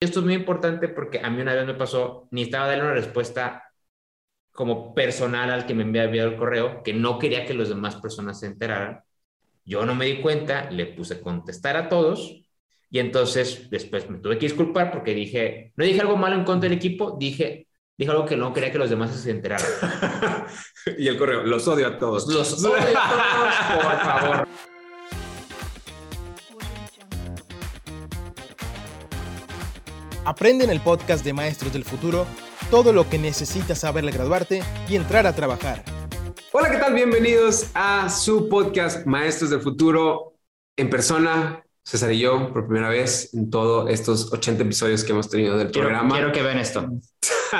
esto es muy importante porque a mí una vez me pasó, ni estaba dando una respuesta como personal al que me había enviado el correo, que no quería que las demás personas se enteraran. Yo no me di cuenta, le puse contestar a todos y entonces después me tuve que disculpar porque dije, no dije algo malo en contra del equipo, dije, dije algo que no quería que los demás se enteraran. y el correo, los odio a todos. Los odio a todos, por favor. Aprende en el podcast de Maestros del Futuro todo lo que necesitas saber al graduarte y entrar a trabajar. Hola, ¿qué tal? Bienvenidos a su podcast Maestros del Futuro en persona. César y yo, por primera vez en todos estos 80 episodios que hemos tenido del Quiero, programa. quiero que vean esto.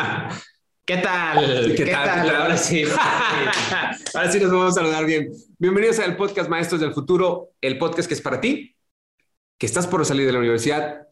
¿Qué tal? ¿Qué, tal? Ahora sí. Ahora sí nos vamos a saludar bien. Bienvenidos al podcast Maestros del Futuro, el podcast que es para ti, que estás por salir de la universidad,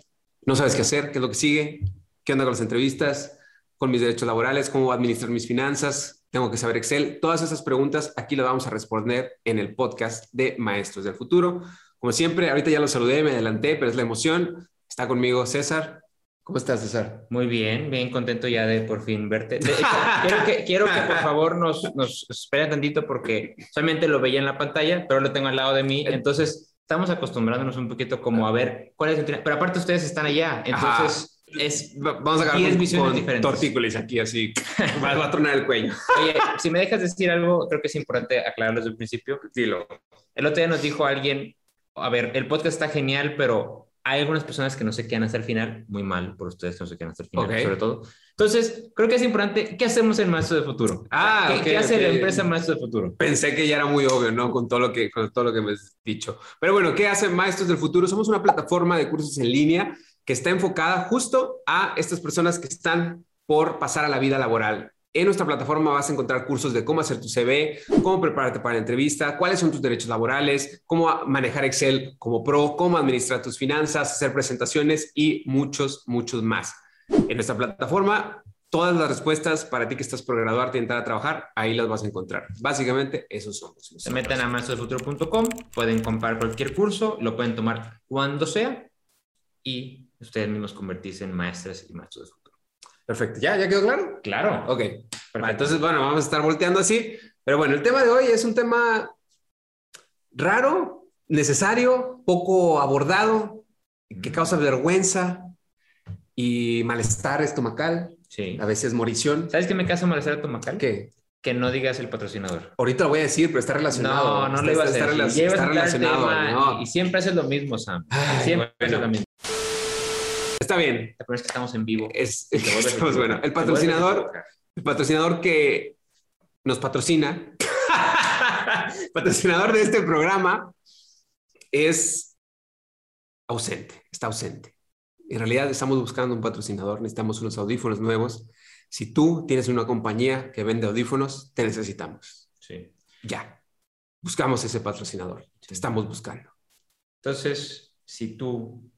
no sabes qué hacer, qué es lo que sigue, qué onda con las entrevistas, con mis derechos laborales, cómo administrar mis finanzas, tengo que saber Excel. Todas esas preguntas aquí las vamos a responder en el podcast de Maestros del Futuro. Como siempre, ahorita ya lo saludé, me adelanté, pero es la emoción. Está conmigo César. ¿Cómo estás, César? Muy bien, bien contento ya de por fin verte. De hecho, quiero, que, quiero que por favor nos, nos esperen tantito porque solamente lo veía en la pantalla, pero lo tengo al lado de mí. Entonces, estamos acostumbrándonos un poquito como a ver cuál es el... Pero aparte ustedes están allá, entonces... Es, Vamos a agarrar 10 con, visiones diferentes. tortícolis aquí, así. Va, va a tronar el cuello. Oye, si me dejas decir algo, creo que es importante aclararlo desde el principio. Dilo. El otro día nos dijo alguien, a ver, el podcast está genial, pero hay algunas personas que no se quedan hasta el final, muy mal por ustedes que no se quedan hasta el final, Ok. sobre todo. Entonces, creo que es importante, ¿qué hacemos en Maestro de Futuro? Ah, ¿Qué, ok, qué hace ok. la empresa Maestro de Futuro? Pensé que ya era muy obvio, ¿no? Con todo lo que, con todo lo que me has dicho. Pero bueno, ¿qué hacen Maestros del Futuro? Somos una plataforma de cursos en línea que está enfocada justo a estas personas que están por pasar a la vida laboral. En nuestra plataforma vas a encontrar cursos de cómo hacer tu CV, cómo prepararte para la entrevista, cuáles son tus derechos laborales, cómo manejar Excel como pro, cómo administrar tus finanzas, hacer presentaciones y muchos, muchos más. En nuestra plataforma, todas las respuestas para ti que estás por graduarte y entrar a trabajar, ahí las vas a encontrar. Básicamente, esos somos. Se meten a maestrodefuturo.com, pueden comprar cualquier curso, lo pueden tomar cuando sea y ustedes mismos convertirse en maestras y maestros de futuro. Perfecto. ¿Ya? ¿Ya quedó claro? Claro. Ok. Vale, entonces, bueno, vamos a estar volteando así. Pero bueno, el tema de hoy es un tema raro, necesario, poco abordado, que causa vergüenza y malestar estomacal, Sí. a veces morición. ¿Sabes qué me casa malestar a Tomacal? ¿Qué? Que no digas el patrocinador. Ahorita lo voy a decir, pero está relacionado. No, no Está- lo ibas a está, decir. rela- está al relacionado. tema no. y, y siempre haces lo mismo, Sam. Ay, siempre bueno. haces lo mismo. Está bien. La primera vez que estamos en vivo. Es, estamos, bueno, el patrocinador, el patrocinador que nos patrocina, patrocinador de este programa, es ausente, está ausente. En realidad estamos buscando un patrocinador, necesitamos unos audífonos nuevos. Si tú tienes una compañía que vende audífonos, te necesitamos. Sí. Ya, buscamos ese patrocinador, te estamos buscando. Entonces, si tú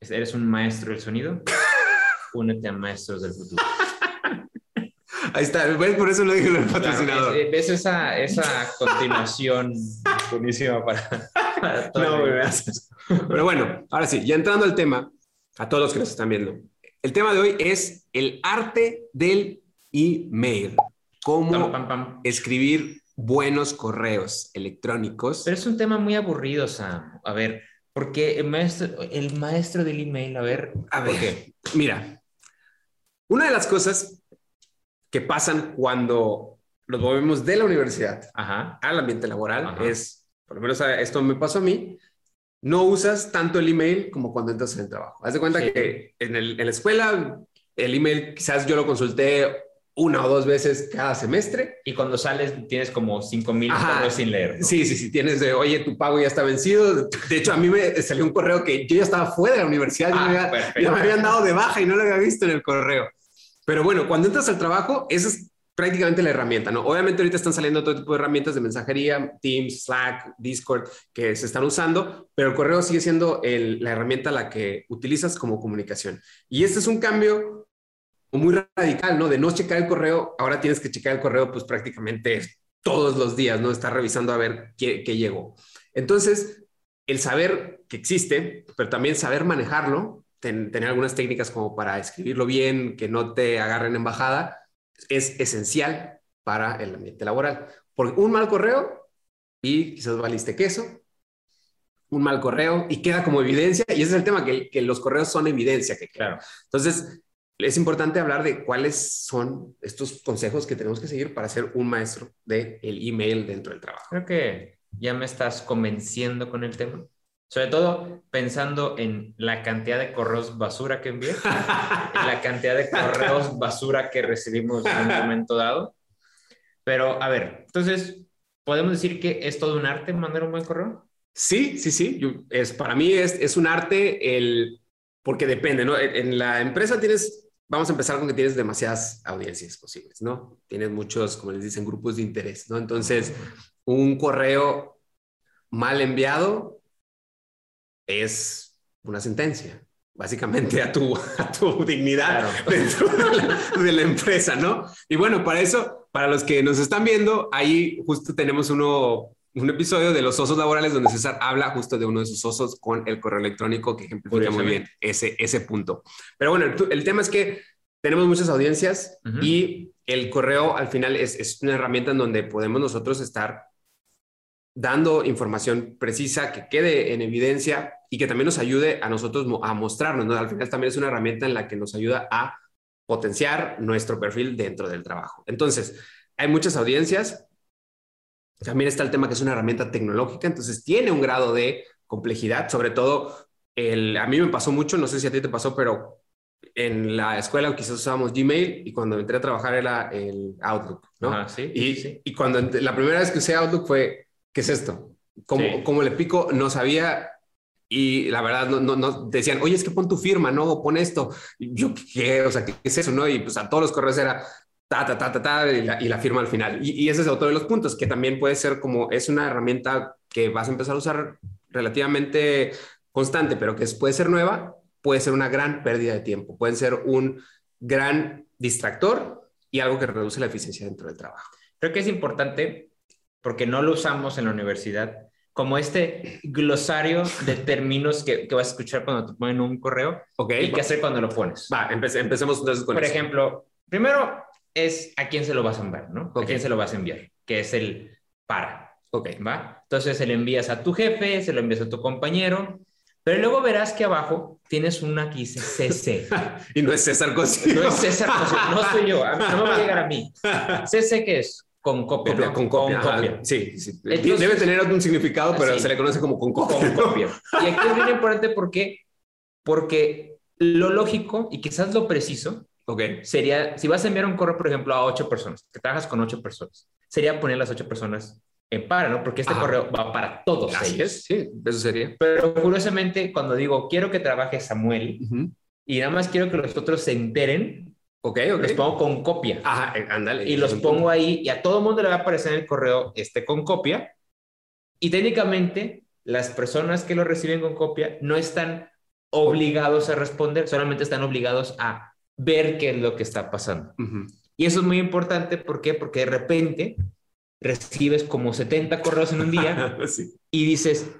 eres un maestro del sonido, únete a Maestros del Futuro. Ahí está, ¿ves? por eso lo dije el patrocinador. Claro, es- ¿Ves esa, esa continuación buenísima para, No, me. Pero bueno, ahora sí, ya entrando al tema, a todos los que nos están viendo. El tema de hoy es el arte del email. Cómo Pam, pam, pam. escribir buenos correos electrónicos. Pero es un tema muy aburrido, Sam. A ver, porque el maestro, el maestro del email, a ver, A ¿por ver, qué? mira, una de las cosas que pasan cuando nos movemos de la universidad Ajá. al ambiente laboral Ajá. es, por lo menos esto me pasó a mí, no usas tanto el email como cuando entras en el trabajo. Haz de cuenta Sí. que en, el- en la escuela el email quizás yo lo consulté una o dos veces cada semestre. Y cuando sales tienes como 5 mil correos sin leer. ¿no? Sí, sí, sí, tienes de, oye, tu pago ya está vencido. De hecho, a mí me salió un correo que yo ya estaba fuera de la universidad, ya, Ah, me, había- perfecto. ya me habían dado de baja y no lo había visto en el correo. Pero bueno, cuando entras al trabajo, esa es prácticamente la herramienta, ¿no? Obviamente ahorita están saliendo todo tipo de herramientas de mensajería, Teams, Slack, Discord, que se están usando, pero el correo sigue siendo la herramienta la que utilizas como comunicación. Y este es un cambio muy radical, ¿no? De no checar el correo, ahora tienes que checar el correo pues prácticamente todos los días, ¿no? Estar revisando a ver qué, qué llegó. Entonces, el saber que existe, pero también saber manejarlo, tener algunas técnicas como para escribirlo bien, que no te agarren en bajada, es esencial para el ambiente laboral. Porque un mal correo y quizás valiste queso, un mal correo y queda como evidencia, y ese es el tema, que, que los correos son evidencia, que claro. Entonces, es importante hablar de cuáles son estos consejos que tenemos que seguir para ser un maestro del el email dentro del trabajo. Creo que ya me estás convenciendo con el tema. Sobre todo pensando en la cantidad de correos basura que envié, la cantidad de correos basura que recibimos en un momento dado. Pero, a ver, entonces, ¿podemos decir que es todo un arte mandar un buen correo? Sí, sí, sí. es, para mí es, es un arte el, porque depende, ¿no? En, la empresa tienes, vamos a empezar con que tienes demasiadas audiencias posibles, ¿no? Tienes muchos, como les dicen, grupos de interés, ¿no? Entonces, un correo mal enviado es una sentencia, básicamente a tu, a tu dignidad dentro de la, empresa, ¿no? Y bueno, para eso, para los que nos están viendo, ahí justo tenemos uno, un episodio de los osos laborales donde César habla justo de uno de sus osos con el correo electrónico que ejemplifica muy bien ese, ese punto. Pero bueno, el, tema es que tenemos muchas audiencias y el correo al final es, es, una herramienta en donde podemos nosotros estar dando información precisa que quede en evidencia y que también nos ayude a nosotros a mostrarnos. ¿no? Al final también es una herramienta en la que nos ayuda a potenciar nuestro perfil dentro del trabajo. Entonces, hay muchas audiencias. También está el tema que es una herramienta tecnológica, entonces tiene un grado de complejidad, sobre todo el, a mí me pasó mucho, no sé si a ti te pasó, pero en la escuela quizás usábamos Gmail y cuando entré a trabajar era el Outlook, ¿no? sí, y, y cuando la primera vez que usé Outlook fue, ¿qué es esto? Como, como le pico, no sabía y la verdad no, no, no, decían, oye, es que pon tu firma, ¿no? pon esto. yo, ¿qué? O sea, ¿qué es eso, no? Y pues a todos los correos era ta, ta, ta, ta, ta, y la, y la firma al final. Y, y, ese es otro de los puntos, que también puede ser como, es una herramienta que vas a empezar a usar relativamente constante, pero que puede ser nueva, puede ser una gran pérdida de tiempo, puede ser un gran distractor y algo que reduce la eficiencia dentro del trabajo. Creo que es importante porque no lo usamos en la universidad, como este glosario de términos que, que vas a escuchar cuando te ponen un correo okay, y qué hacer cuando lo pones. Va, empecemos entonces con Por ejemplo, primero es a quién se lo vas a enviar, ¿no? A quién se lo vas a enviar, que es el para. Ok. ¿Va? Entonces se lo envías a tu jefe, se lo envías a tu compañero, pero luego verás que abajo tienes una que dice CC. y no es César Cosío. No es César Cosío, no soy yo, no me va a llegar a mí. CC, ¿qué es? Con copia, Con copia. Sí, sí. Debe tener un significado, pero se le conoce como con copia. Con copia. Y aquí es bien importante porque, porque lo lógico y quizás lo preciso okay. sería, si vas a enviar un correo, por ejemplo, a ocho personas, que trabajas con ocho personas, sería poner las ocho personas en para, ¿no? Porque este correo va para todos ellos. sí, eso sería. Pero curiosamente, cuando digo, quiero que trabaje Samuel, y nada más quiero que los otros se enteren, Ok, ok. Los pongo con copia. Ajá, eh, ándale. Y los pongo ahí y a todo mundo le va a aparecer en el correo este con copia. Y técnicamente las personas que lo reciben con copia no están obligados a responder, solamente están obligados a ver qué es lo que está pasando. Y eso es muy importante, ¿por qué? Porque de repente recibes como 70 correos en un día y dices,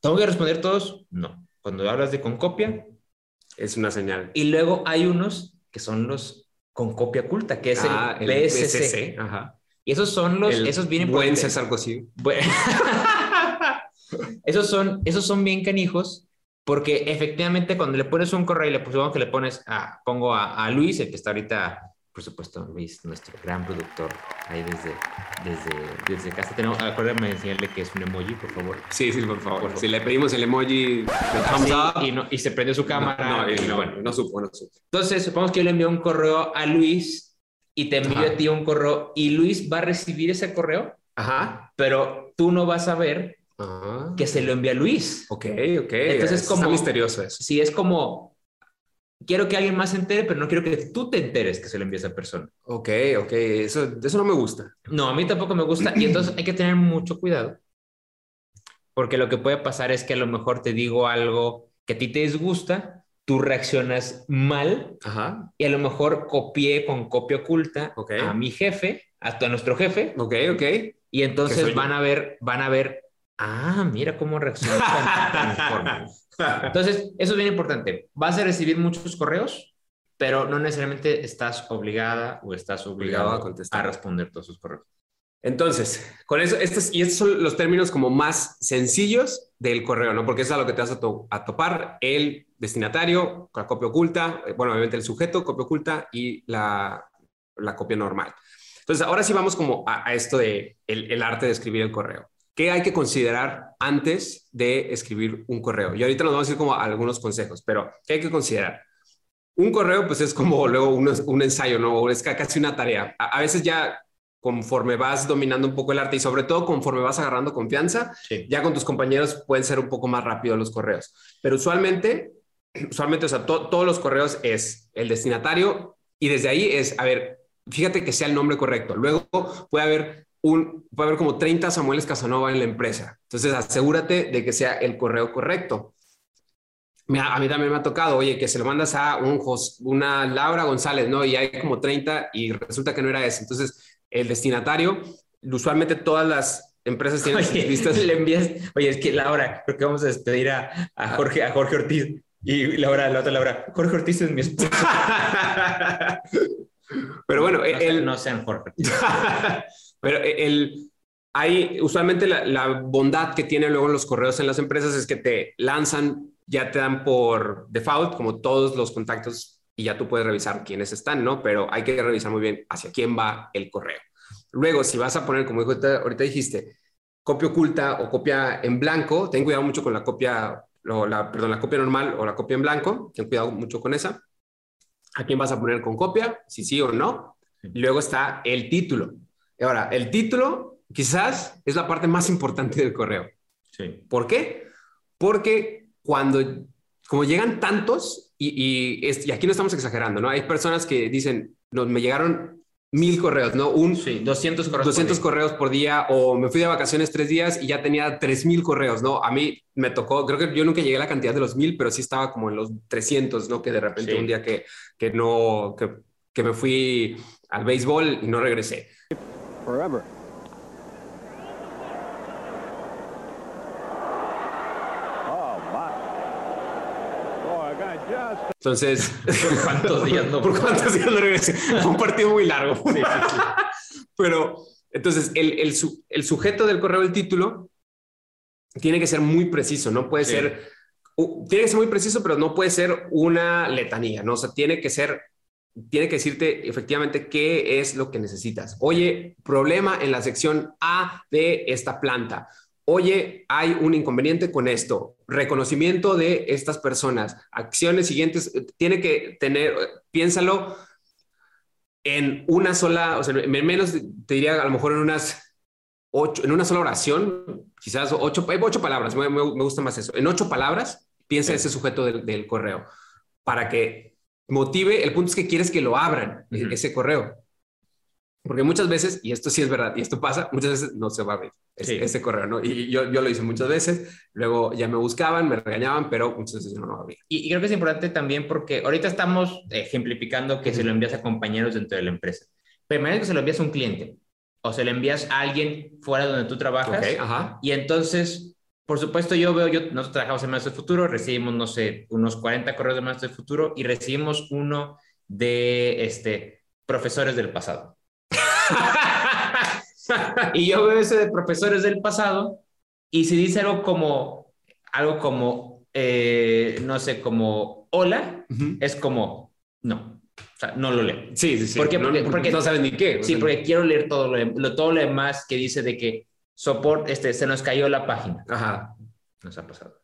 ¿tengo que responder todos? No. Cuando hablas de con copia, es una señal. Y luego hay unos que son los con copia oculta, que es el, ah, BSC. Ajá. Y esos son los, esos vienen buen César Cosío. esos son, esos son bien canijos, porque efectivamente cuando le pones un correo y le ponemos que le pones a, pongo a, a Luis, el que está ahorita por supuesto, Luis, nuestro gran productor, ahí desde, desde, desde casa. Tenemos, acuérdame de enseñarle que es un emoji, por favor. Sí, sí, por favor. Si le pedimos el emoji y, no, y, se prende su cámara. No, y, no, bueno, no supo, no supo. Entonces, supongamos que yo le envío un correo a Luis y te envío a ti un correo y Luis va a recibir ese correo. Ajá. Pero tú no vas a ver que se lo envía a Luis. Ok, ok. Entonces, es como. misterioso eso. Sí, es como quiero que alguien más se entere, pero no quiero que tú te enteres que se lo envía a esa persona. Ok, ok, eso, eso no me gusta. No, a mí tampoco me gusta y entonces hay que tener mucho cuidado, porque lo que puede pasar es que a lo mejor te digo algo que a ti te disgusta, tú reaccionas mal Ajá. y a lo mejor copié con copia oculta a mi jefe, a, nuestro jefe. Ok, ok. Y entonces van a ver, van a ver Ah, mira cómo reacciona. Entonces, eso es bien importante. Vas a recibir muchos correos, pero no necesariamente estás obligada o estás obligado, Obligado a a, contestar. responder todos sus correos. Entonces, con eso, estos, y estos son los términos como más sencillos del correo, ¿no? Porque es a lo que te vas a, to- a topar el destinatario, la copia oculta, eh, bueno, obviamente el sujeto, copia oculta y la, la copia normal. Entonces, ahora sí vamos como a, a esto de el, el arte de escribir el correo. ¿Qué hay que considerar antes de escribir un correo? Y ahorita nos vamos a ir como a algunos consejos, pero ¿qué hay que considerar? Un correo, pues es como luego un, un ensayo, ¿no? Es ca- casi una tarea. A, a veces ya conforme vas dominando un poco el arte y sobre todo conforme vas agarrando confianza, Sí. ya con tus compañeros pueden ser un poco más rápido los correos. Pero usualmente, usualmente, o sea, to- todos los correos es el destinatario y desde ahí es, a ver, fíjate que sea el nombre correcto. Luego puede haber un, puede haber como 30 Samueles Casanova en la empresa. Entonces asegúrate de que sea el correo correcto. Mira, a mí también me ha tocado, oye, que se lo mandas a un, una Laura González, ¿no? Y hay como 30 y resulta que no era ese. Entonces, el destinatario, usualmente todas las empresas tienen Oye, listas. le envías, oye, es que Laura, creo que vamos a despedir a, a Jorge, a Jorge Ortiz. Y Laura, la otra Laura, Jorge Ortiz es mi esposo. Pero bueno, No, el, no sean Jorge Ortiz. Pero el, hay usualmente la, la bondad que tienen luego los correos en las empresas es que te lanzan, ya te dan por default como todos los contactos y ya tú puedes revisar quiénes están, ¿no? Pero hay que revisar muy bien hacia quién va el correo. Luego, si vas a poner, como dijo ahorita, dijiste, copia oculta o copia en blanco, ten cuidado mucho con la copia, o la, perdón, la copia normal o la copia en blanco, ten cuidado mucho con esa. ¿A quién vas a poner con copia? Si sí o no. Luego está el título. Ahora, el título quizás es la parte más importante del correo. Sí. ¿Por qué? Porque cuando, como llegan tantos, y, y, y aquí no estamos exagerando, ¿no? Hay personas que dicen, no, me llegaron mil correos, ¿no? Un, Sí, 200 correos. 200 por correos por día o me fui de vacaciones tres días y ya tenía 3000 correos, ¿no? A mí me tocó, creo que yo nunca llegué a la cantidad de los mil, pero sí estaba como en los 300, ¿no? Que de repente Sí. un día que, que no, que, que me fui al béisbol y no regresé. Forever. Oh, my. Oh, I got just. Entonces, ¿Por cuántos días no? ¿por cuántos días no regresé? Fue un partido muy largo. Pero entonces el, el, su- el sujeto del correo del título tiene que ser muy preciso, no puede Sí. ser, tiene que ser muy preciso, pero no puede ser una letanía, ¿no? O sea, tiene que ser, tiene que decirte efectivamente qué es lo que necesitas. Oye, problema en la sección A de esta planta. Oye, hay un inconveniente con esto. Reconocimiento de estas personas. Acciones siguientes. eh, Tiene que tener, eh, piénsalo en una sola, o sea, en menos, te diría a lo mejor en unas ocho, en una sola oración, quizás ocho, ocho palabras, me, me- me gusta más eso. En ocho palabras, piensa Sí. ese sujeto del, del correo para que motive. El punto es que quieres que lo abran, e- Ujú. ese correo. Porque muchas veces, y esto sí es verdad, y esto pasa, muchas veces no se va a abrir ese, Sí. ese correo, ¿no? Y yo, yo lo hice muchas veces, luego ya me buscaban, me regañaban, pero muchas veces yo no lo abría. Y, y creo que es importante también porque ahorita estamos ejemplificando que se lo envías a compañeros dentro de la empresa. Pero imagínate que se lo envías a un cliente o se lo envías a alguien fuera donde tú trabajas. Ok, ajá. Y entonces, por supuesto, yo veo, yo, nosotros trabajamos en Maestro del Futuro, recibimos, no sé, unos 40 correos de Maestro del Futuro y recibimos uno de este, profesores del pasado. y yo veo ese de profesores del pasado y si dice algo como, algo como, eh, no sé, como hola, Ujú. es como, no, o sea, no lo leo. Sí, sí, sí. ¿Por qué? No, Porque- porque, no saben ni qué. o Sí, sea, porque quiero leer todo lo, lo- todo lo demás que dice de que soporte, este, se nos cayó la página. Ajá. Nos ha pasado.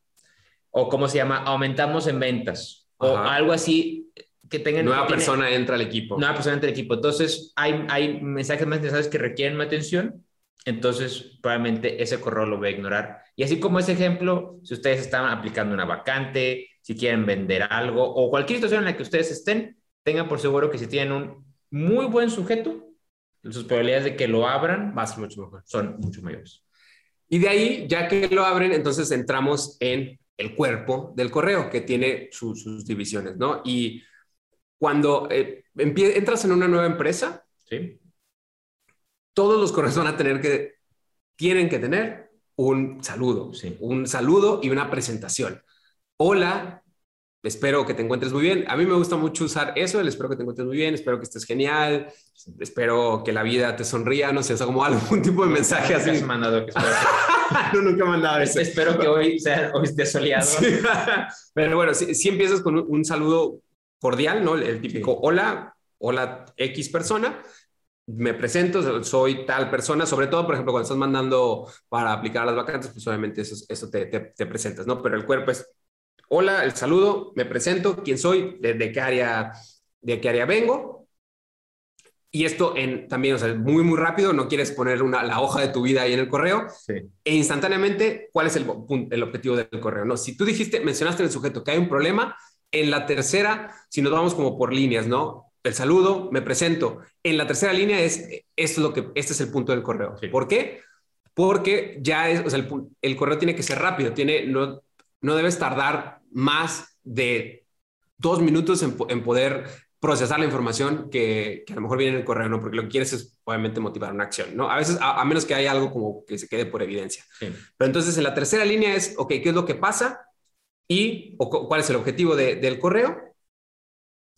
O cómo se llama, aumentamos en ventas. O Ajá. algo así que tengan... Nueva tiene- persona entra al equipo. Nueva persona entre el equipo. Entonces, hay, hay mensajes más interesantes que requieren mi atención. Entonces, probablemente ese correo lo voy a ignorar. Y así como ese ejemplo, si ustedes están aplicando una vacante, si quieren vender algo o cualquier situación en la que ustedes estén, tengan por seguro que si tienen un muy buen sujeto, sus probabilidades de que lo abran Va a ser mucho mejor. son mucho mayores. Y de ahí, ya que lo abren, entonces entramos en el cuerpo del correo, que tiene su- sus divisiones, ¿no? Y cuando eh, entras en una nueva empresa, ¿Sí? todos los correos van a tener que, tienen que tener un saludo, Sí. un saludo y una presentación. hola, espero que te encuentres muy bien. A mí me gusta mucho usar eso, el espero que te encuentres muy bien, espero que estés genial, espero que la vida te sonría, no sé, o sea, como algún tipo de mensaje Nunca así. has mandado que espero no, nunca he mandado eso. espero que hoy, sea, hoy esté soleado. Sí. Pero bueno, si, si empiezas con un, un saludo cordial, ¿no? El típico Sí. hola, hola X persona. Me presento, soy tal persona, sobre todo, por ejemplo, cuando estás mandando para aplicar las vacantes, pues obviamente eso, eso te, te, te presentas, ¿no? Pero el cuerpo es, hola, el saludo, me presento, quién soy, de, de qué área, de qué área vengo. Y esto en, también, o sea, muy, muy rápido, no quieres poner una, la hoja de tu vida ahí en el correo, Sí. e instantáneamente cuál es el, objetivo del correo. ¿no? Si tú dijiste, mencionaste en el sujeto que hay un problema, en la tercera, si nos vamos como por líneas, ¿no? El saludo, me presento. En la tercera línea es, esto es lo que, este es el punto del correo. Sí. ¿Por qué? Porque ya es, o sea, el, el correo tiene que ser rápido, tiene, no, no debes tardar más de dos minutos en, en poder procesar la información que, que a lo mejor viene en el correo, ¿no? Porque lo que quieres es obviamente motivar una acción, ¿no? A veces, a, a menos que haya algo como que se quede por evidencia. Sí. Pero entonces en la tercera línea es, ok, ¿qué es lo que pasa? Y o cu- cuál es el objetivo de- del correo.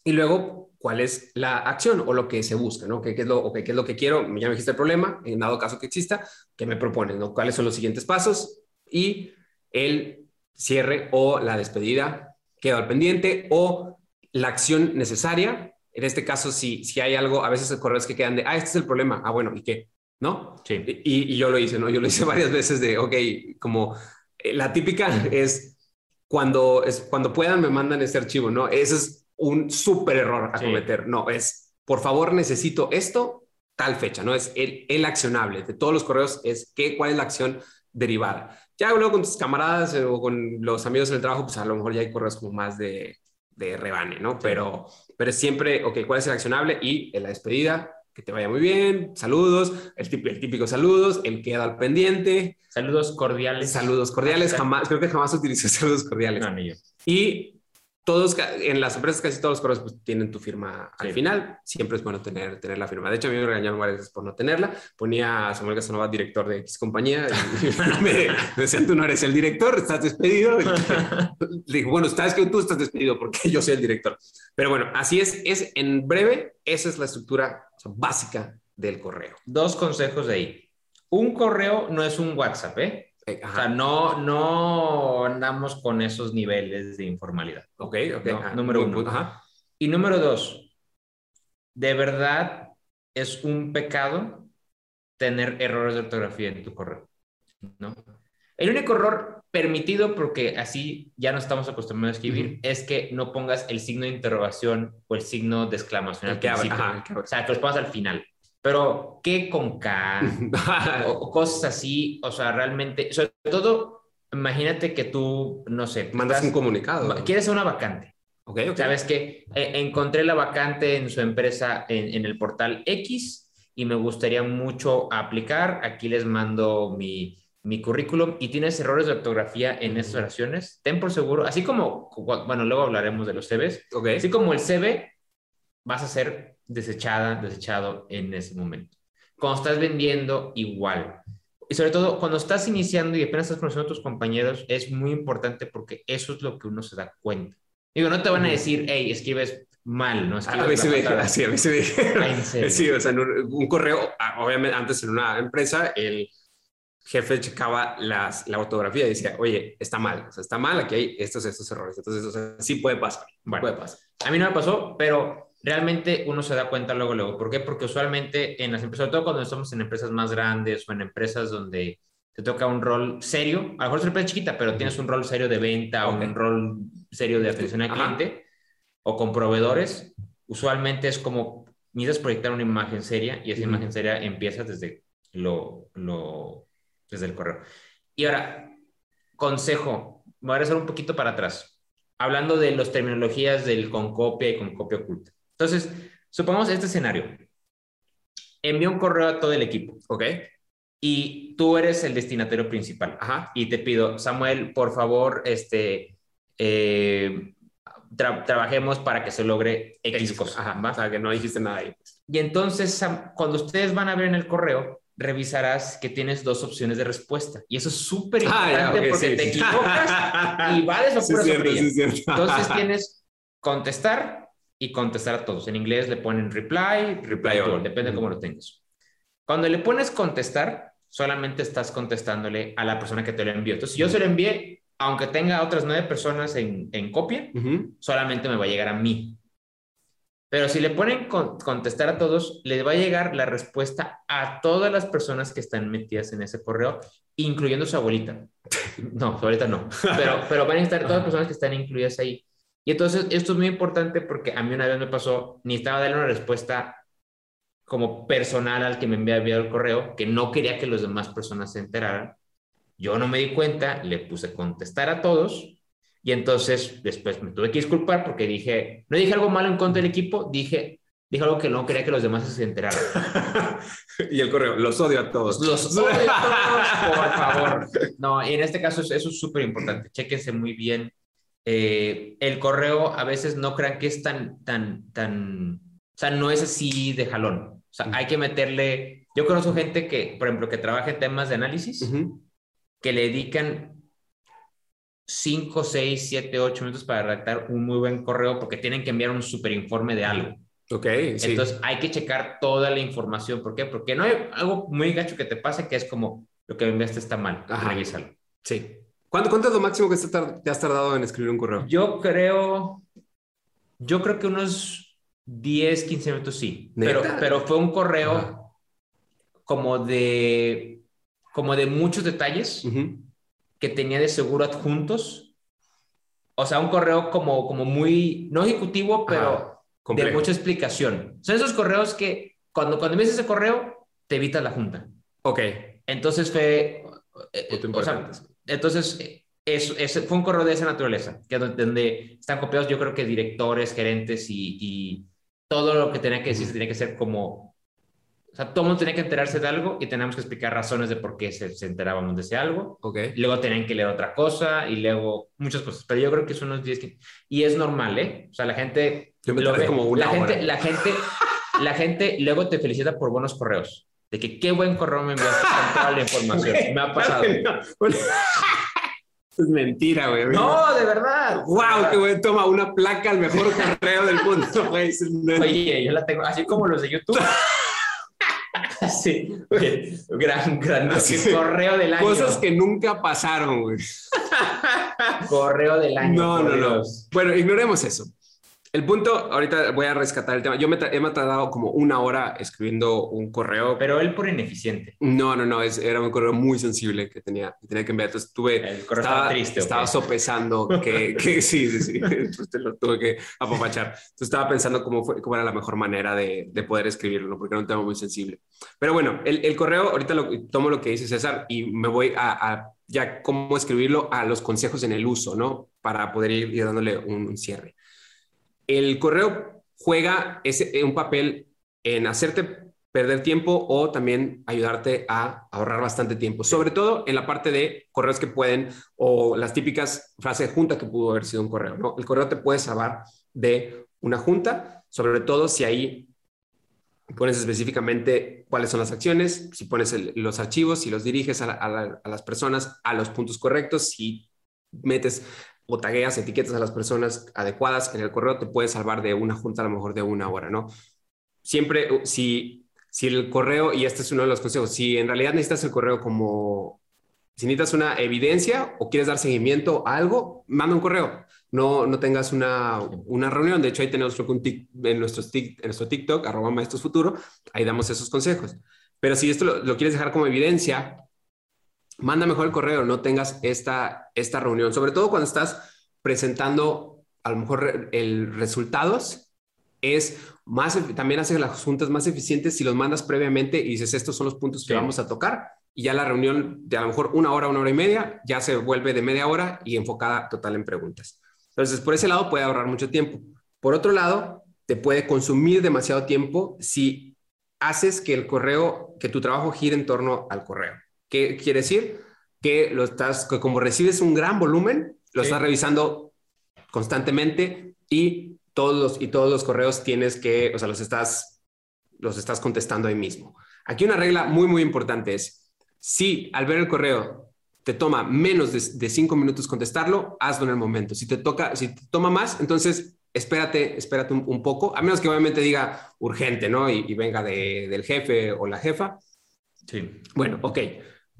Y luego, cuál es la acción o lo que se busca, ¿no? ¿Qué, qué es, lo, ok, ¿Qué es lo que quiero? Ya me dijiste el problema, en dado caso que exista, ¿qué me propones? ¿no? ¿Cuáles son los siguientes pasos? Y el cierre o la despedida queda al pendiente o la acción necesaria. En este caso, si, si hay algo, a veces correos que quedan de, ah, este es el problema. Ah, bueno, ¿y qué? ¿No? Sí. Y, y yo lo hice, ¿no? Yo lo hice varias veces de, ok, como eh, la típica es cuando, es cuando puedan me mandan este archivo, ¿no? Ese es un súper error a Sí. cometer. No, es, por favor, necesito esto, tal fecha, ¿no? Es el, el accionable de todos los correos, es qué, cuál es la acción derivada. Ya luego con tus camaradas eh, o con los amigos del trabajo, pues a lo mejor ya hay correos como más de, de rebane, ¿no? Pero, pero es siempre, ok, ¿cuál es el accionable? Y en la despedida, que te vaya muy bien, saludos, el típico, el típico saludos, el queda al pendiente, Saludos cordiales. saludos cordiales, jamás, creo que jamás utilicé saludos cordiales. No. Y todos, en las empresas casi todos los correos pues, tienen tu firma al final. Siempre es bueno tener, tener la firma. De hecho, a mí me regañaron varias veces por no tenerla. Ponía a Samuel Casanova, director de X compañía, y me, me decían, tú no eres el director, estás despedido. Le dije, bueno, sabes que tú estás despedido porque yo soy el director. Pero bueno, así es, es en breve, esa es la estructura o sea, básica del correo. Dos consejos de ahí. Un correo no es un WhatsApp, ¿eh? Eh, O ajá. sea, no, no andamos con esos niveles de informalidad. Ok, ok. No, número uno. Ajá. Y número dos, de verdad es un pecado tener errores de ortografía en tu correo, ¿no? El único error permitido, porque así ya no estamos acostumbrados a escribir, Ujú. es que no pongas el signo de interrogación o el signo de exclamación El al que abre, principio. ajá, el que abre. O sea, que los pongas al final. Pero, ¿qué con K? o, o cosas así, o sea, realmente, sobre todo, imagínate que tú, no sé, Mandas estás- un comunicado. quieres una vacante. Ok, ok. Sabes que eh, encontré la vacante en su empresa en, en el portal X y me gustaría mucho aplicar. Aquí les mando mi, mi currículum y tienes errores de ortografía en estas oraciones. Ten por seguro, así como, bueno, luego hablaremos de los CVs, Ok. así como el CV, vas a ser desechada, desechado en ese momento. Cuando estás vendiendo, igual. Y sobre todo, cuando estás iniciando y apenas estás conociendo a tus compañeros, es muy importante porque eso es lo que uno se da cuenta. Digo, no te van a decir, hey, escribes mal, ¿no? Escribes A veces me patada". así, a veces me. Sí, o sea, en un, un correo, ah, obviamente antes en una empresa, el jefe checaba las, la ortografía y decía, oye, está mal, o sea, está mal, aquí hay estos, estos errores. Entonces, o sea, sí puede pasar, Bueno. puede pasar. A mí no me pasó, pero realmente uno se da cuenta luego, luego. ¿Por qué? Porque usualmente en las empresas, sobre todo cuando estamos en empresas más grandes o en empresas donde te toca un rol serio, a lo mejor es una empresa chiquita, pero tienes un rol serio de venta o un rol serio de atención al Ajá. cliente o con proveedores, usualmente es como necesitas proyectar una imagen seria y esa imagen seria empieza desde lo, lo, desde el correo. Y ahora, consejo, me voy a regresar un poquito para atrás, hablando de las terminologías del con copia y con copia oculta. Entonces, supongamos este escenario. Envío un correo a todo el equipo Ok, y tú eres el destinatario principal. ajá, Y te pido, Samuel, por favor, este, eh, tra- trabajemos para que se logre X cosa. ajá, ¿va? o sea, que no dijiste nada ahí. Y entonces, Sam- cuando ustedes van a ver en el correo, revisarás que tienes dos opciones de respuesta. Y eso es súper Ah, importante porque sí, te sí. equivocas y vales a Sí, cierto. Entonces tienes contestar y contestar a todos. En inglés le ponen reply, reply, all, all. depende de Ujú. cómo lo tengas. Cuando le pones contestar, solamente estás contestándole a la persona que te lo envió. Entonces, si yo se lo envié, aunque tenga otras nueve personas en, en copia, solamente me va a llegar a mí. Pero si le ponen con- contestar a todos, le va a llegar la respuesta a todas las personas que están metidas en ese correo, incluyendo su abuelita. No, su abuelita no. Pero, pero van a estar todas las personas que están incluidas ahí. Y entonces esto es muy importante porque a mí una vez me pasó, necesitaba darle una respuesta como personal al que me había enviado el correo, que no quería que las demás personas se enteraran. Yo no me di cuenta, le puse contestar a todos y entonces después me tuve que disculpar porque dije, no dije algo malo en contra del equipo, dije, dije algo que no quería que los demás se enteraran. y el correo, los odio a todos. Los odio a todos, por favor. No, y en este caso eso, eso es súper importante. Chéquense muy bien. Eh, el correo a veces no crean que es tan, tan, tan, o sea, no es así de jalón. O sea, hay que meterle, yo conozco gente que, por ejemplo, que trabaja en temas de análisis, que le dedican 5, 6, 7, 8 minutos para redactar un muy buen correo porque tienen que enviar un super informe de algo. Ok, sí. Entonces hay que checar toda la información. ¿Por qué? Porque no hay algo muy gacho que te pase que es como lo que me enviaste está mal. Ajá. Revísalo. sí. ¿Cuánto, ¿Cuánto es lo máximo que te has tardado en escribir un correo? Yo creo, yo creo que unos 10, 15 minutos sí. Pero, ¿Neta? pero fue un correo Ajá. como de, como de muchos detalles Ujú. que tenía de seguro adjuntos. O sea, un correo como, como muy, no ejecutivo, pero de mucha explicación. Son esos correos que cuando, cuando envías ese correo, te evitas la junta. Ok. Entonces fue, eh, o sea. Entonces es, es- fue un correo de esa naturaleza, que donde, están copiados yo creo que directores, gerentes y, y todo lo que tenía que decir se tenía que ser como, o sea, todo el mundo tenía que enterarse de algo y teníamos que explicar razones de por qué se, se enterábamos de ese algo. Ok. Luego tenían que leer otra cosa y luego muchas cosas, pero yo creo que son unos 10 que... Y es normal, ¿eh? O sea, la gente... Yo me lo ve. como una la gente. La gente, la gente luego te felicita por buenos correos. De que qué buen correo me enviaste con toda la información. Me ha pasado. es mentira, güey. No, de verdad. ¡Wow! ¡Qué güey! Toma una placa al mejor correo del mundo, güey. Oye, yo la tengo, así como los de YouTube. Sí, gran, gran Sí. correo del año. Cosas que nunca pasaron, güey. Correo del año. No, no, no. Bueno, ignoremos eso. El punto, ahorita voy a rescatar el tema. Yo me, he tardado como una hora escribiendo un correo. Pero él por ineficiente. No, no, no, es, era un correo muy sensible que tenía, que tenía que enviar. Entonces tuve, El correo estaba triste, ¿o estaba qué? sopesando que, que sí, sí, sí. Entonces lo tuve que apapachar. Entonces estaba pensando cómo, fue, cómo era la mejor manera de, de poder escribirlo, ¿no? porque era un tema muy sensible. Pero bueno, el, el correo, ahorita lo, tomo lo que dice César y me voy a, a ya cómo escribirlo a los consejos en el uso, ¿no? Para poder ir, ir dándole un, un cierre. El correo juega ese, un papel en hacerte perder tiempo o también ayudarte a ahorrar bastante tiempo, sobre todo en la parte de correos que pueden o las típicas frases junta que pudo haber sido un correo, ¿no? El correo te puede salvar de una junta, sobre todo si ahí pones específicamente cuáles son las acciones, si pones los archivos, si los diriges a, a las personas a los puntos correctos, si metes o tagueas, etiquetas a las personas adecuadas en el correo, te puede salvar de una junta a lo mejor de una hora, ¿no? Siempre, uh, si, si el correo, y este es uno de los consejos, si en realidad necesitas el correo como, si necesitas una evidencia o quieres dar seguimiento a algo, manda un correo. No, no tengas una, una reunión. De hecho, ahí tenemos un tic- en, nuestros tic- en nuestro TikTok, arroba maestros futuro, ahí damos esos consejos. Pero si esto lo, lo quieres dejar como evidencia, manda mejor el correo, no tengas esta, esta reunión, sobre todo cuando estás presentando a lo mejor el resultados, es más, también hace las juntas más eficientes si los mandas previamente y dices, estos son los puntos que Sí. vamos a tocar y ya la reunión de a lo mejor una hora, una hora y media, ya se vuelve de media hora y enfocada total en preguntas. Entonces, por ese lado puede ahorrar mucho tiempo. Por otro lado, te puede consumir demasiado tiempo si haces que el correo, que tu trabajo gire en torno al correo. ¿Qué quiere decir? Que lo estás, que como recibes un gran volumen, lo Sí. estás revisando constantemente y todos los, y todos los correos tienes que, o sea, los estás, los estás contestando ahí mismo. Aquí una regla muy, muy importante es, si al ver el correo te toma menos de, de cinco minutos contestarlo, hazlo en el momento. Si te toca, si te toma más, entonces espérate, espérate un, poco, a menos que obviamente diga urgente, ¿no? Y, venga del jefe o la jefa. Sí. Bueno, ok.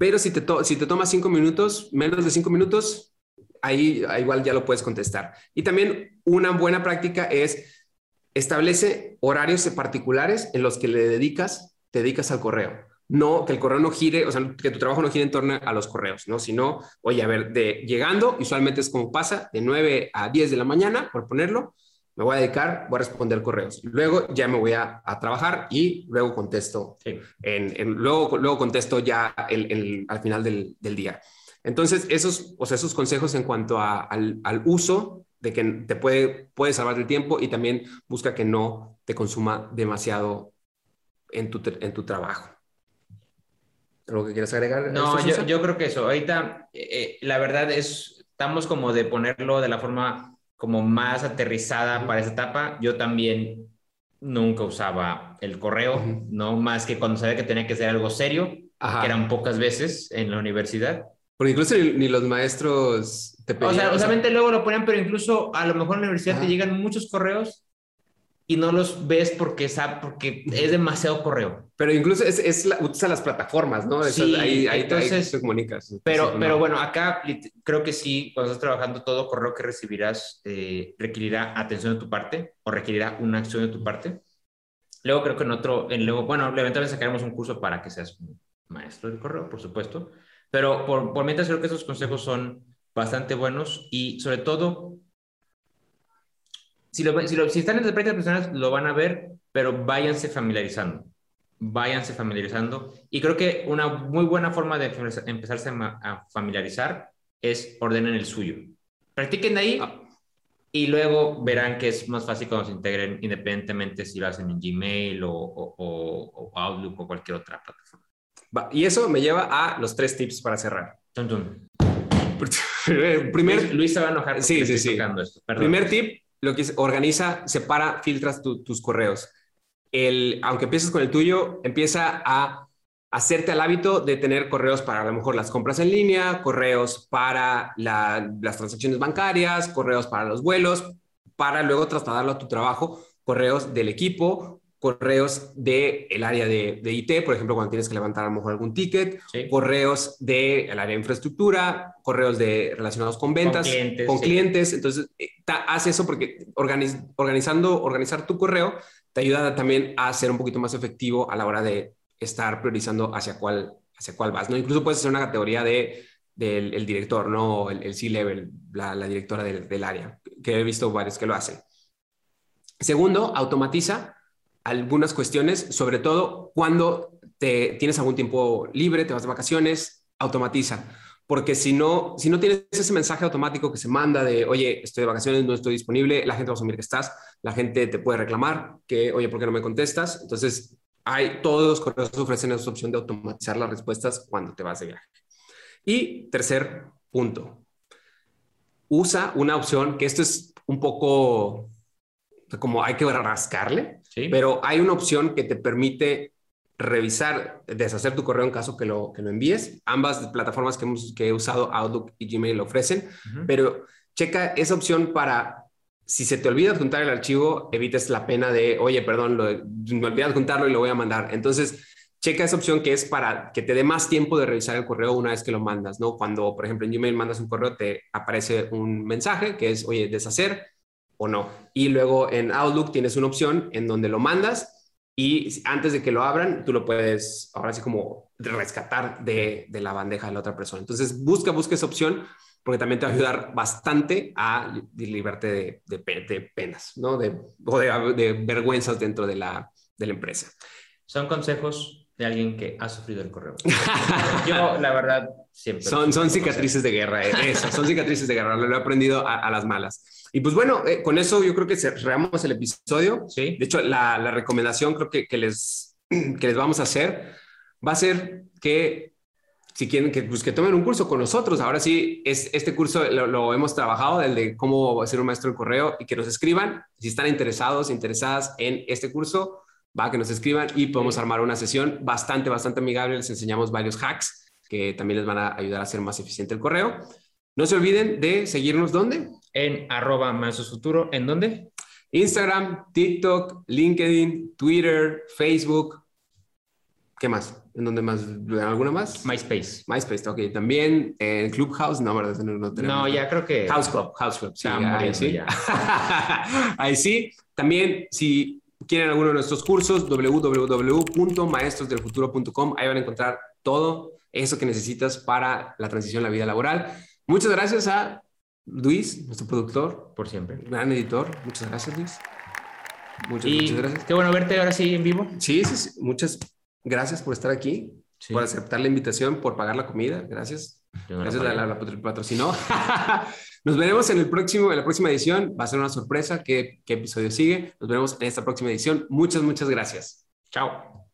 Pero si te, si te toma cinco minutos, menos de cinco minutos, ahí igual ya lo puedes contestar. Y también una buena práctica es establece horarios particulares en los que le dedicas, te dedicas al correo. No, que el correo no gire, o sea, que tu trabajo no gire en torno a los correos, ¿no? Sino, oye, a ver, de llegando, usualmente es como pasa, de 9 a 10 de la mañana, por ponerlo, me voy a dedicar, voy a responder correos. Luego ya me voy a, trabajar y luego contesto. En, luego, luego contesto ya al final del, día. Entonces, esos, o sea, esos consejos en cuanto al, uso de que te puede, puede salvar el tiempo y también busca que no te consuma demasiado en tu, en tu trabajo. ¿Algo que quieras agregar? No, yo, yo, creo que eso. Ahorita, eh, eh, la verdad es, estamos como de ponerlo de la forma como más aterrizada para esa etapa. Yo también nunca usaba el correo, no más que cuando sabía que tenía que ser algo serio, que eran pocas veces en la universidad. Porque incluso ni, los maestros te pedían. O sea, obviamente luego lo ponían, pero incluso a lo mejor en la universidad te llegan muchos correos y no los ves porque, porque es demasiado correo. Pero incluso es, es la, usa las plataformas, ¿no? Sí, ahí, ahí, entonces, te comunicas. Pero, pero bueno, acá creo que sí, cuando estás trabajando, todo correo que recibirás eh, requerirá atención de tu parte o requerirá una acción de tu parte. Luego creo que en otro, en luego, bueno, eventualmente sacaremos un curso para que seas un maestro del correo, por supuesto. Pero por, por mientras creo que esos consejos son bastante buenos y sobre todo si, lo, si, lo, si están en las prácticas personales, lo van a ver, pero váyanse familiarizando. Váyanse familiarizando. Y creo que una muy buena forma de empezarse a familiarizar es ordenen el suyo. Practiquen ahí ah. y luego verán que es más fácil cuando se integren, independientemente si lo hacen en Gmail o, o, Outlook o cualquier otra plataforma. y eso me lleva a los tres tips para cerrar. Primer, Luis, se va a enojar. Sí, sí, sí. Esto. Primer tip, lo que es organiza, separa, filtras tus correos. El, aunque empieces con el tuyo, empieza a hacerte al hábito de tener correos para a lo mejor las compras en línea, correos para las transacciones bancarias, correos para los vuelos, para luego trasladarlo a tu trabajo, correos del equipo, correos del el área de, IT, por ejemplo, cuando tienes que levantar a lo mejor algún ticket, correos del área de infraestructura, correos de, relacionados con ventas, con clientes. Entonces, eh, haz eso porque organizando, organizar tu correo te ayuda también a ser un poquito más efectivo a la hora de estar priorizando hacia cuál, hacia cuál vas. Incluso puedes hacer una categoría de, del el director, ¿no? el, el C-level, la, directora del, del área, que he visto varios que lo hacen. Segundo, automatiza algunas cuestiones, sobre todo cuando te, tienes algún tiempo libre, te vas de vacaciones, automatiza. Porque si no, si no tienes ese mensaje automático que se manda de, oye, estoy de vacaciones, no estoy disponible, la gente va a asumir que estás, la gente te puede reclamar que, oye, ¿por qué no me contestas? Entonces, hay, todos los correos ofrecen esa opción de automatizar las respuestas cuando te vas de viaje. Y tercer punto, usa una opción que esto es un poco como hay que rascarle, pero hay una opción que te permite revisar, deshacer tu correo en caso que lo, que lo envíes. Ambas plataformas que, hemos, que he usado, Outlook y Gmail, lo ofrecen, pero checa esa opción para, si se te olvida adjuntar el archivo, evites la pena de, oye, perdón, lo, me olvidé adjuntarlo y lo voy a mandar. Entonces, checa esa opción que es para que te dé más tiempo de revisar el correo una vez que lo mandas, ¿no? Cuando, por ejemplo, en Gmail mandas un correo, te aparece un mensaje que es, oye, deshacer o no. Y luego en Outlook tienes una opción en donde lo mandas y antes de que lo abran, tú lo puedes ahora sí como rescatar de, la bandeja de la otra persona. Entonces, busca, busca esa opción porque también te va a ayudar bastante a liberarte de, de, penas, ¿no? De, o de, vergüenzas dentro de la, de la empresa. Son consejos de alguien que ha sufrido el correo. Yo, la verdad, siempre. Son, son cicatrices de guerra, eh, eso, son cicatrices de guerra, lo he aprendido a las malas. Y pues bueno, eh, con eso yo creo que cerramos el episodio. Sí. De hecho, la, la recomendación creo que, que, les, que les vamos a hacer va a ser que si quieren que, pues, que tomen un curso con nosotros. Ahora sí, es, este curso lo, lo, hemos trabajado, el de cómo ser un maestro de correo, y que nos escriban si están interesados, interesadas en este curso. va, que nos escriban y podemos armar una sesión bastante, bastante amigable. Les enseñamos varios hacks que también les van a ayudar a hacer más eficiente el correo. No se olviden de seguirnos ¿dónde? En arroba Futuro, ¿en dónde? Instagram, TikTok, LinkedIn, Twitter, Facebook. ¿Qué más? ¿En dónde más? ¿Alguna más? MySpace. MySpace, ok. También en Clubhouse, no, ¿verdad? No, no tenemos. No, ya creo que... House Club, House Club, sí, Está ahí sí. ahí sí. También, si quieren alguno de nuestros cursos, www.maestrosdelfuturo.com, ahí van a encontrar todo eso que necesitas para la transición a la vida laboral. Muchas gracias a Luis, nuestro productor, Por siempre. gran editor. Muchas gracias, Luis. Muchas, Y muchas gracias. qué bueno verte ahora sí en vivo. Sí, sí, sí. Muchas gracias por estar aquí, Sí. por aceptar la invitación, por pagar la comida. Gracias. No Gracias, la, pagué. la, la patro- patrocinó. Nos veremos en el próximo, en la próxima edición. Va a ser una sorpresa qué, qué episodio sigue. Nos veremos en esta próxima edición. Muchas, muchas gracias. Chao.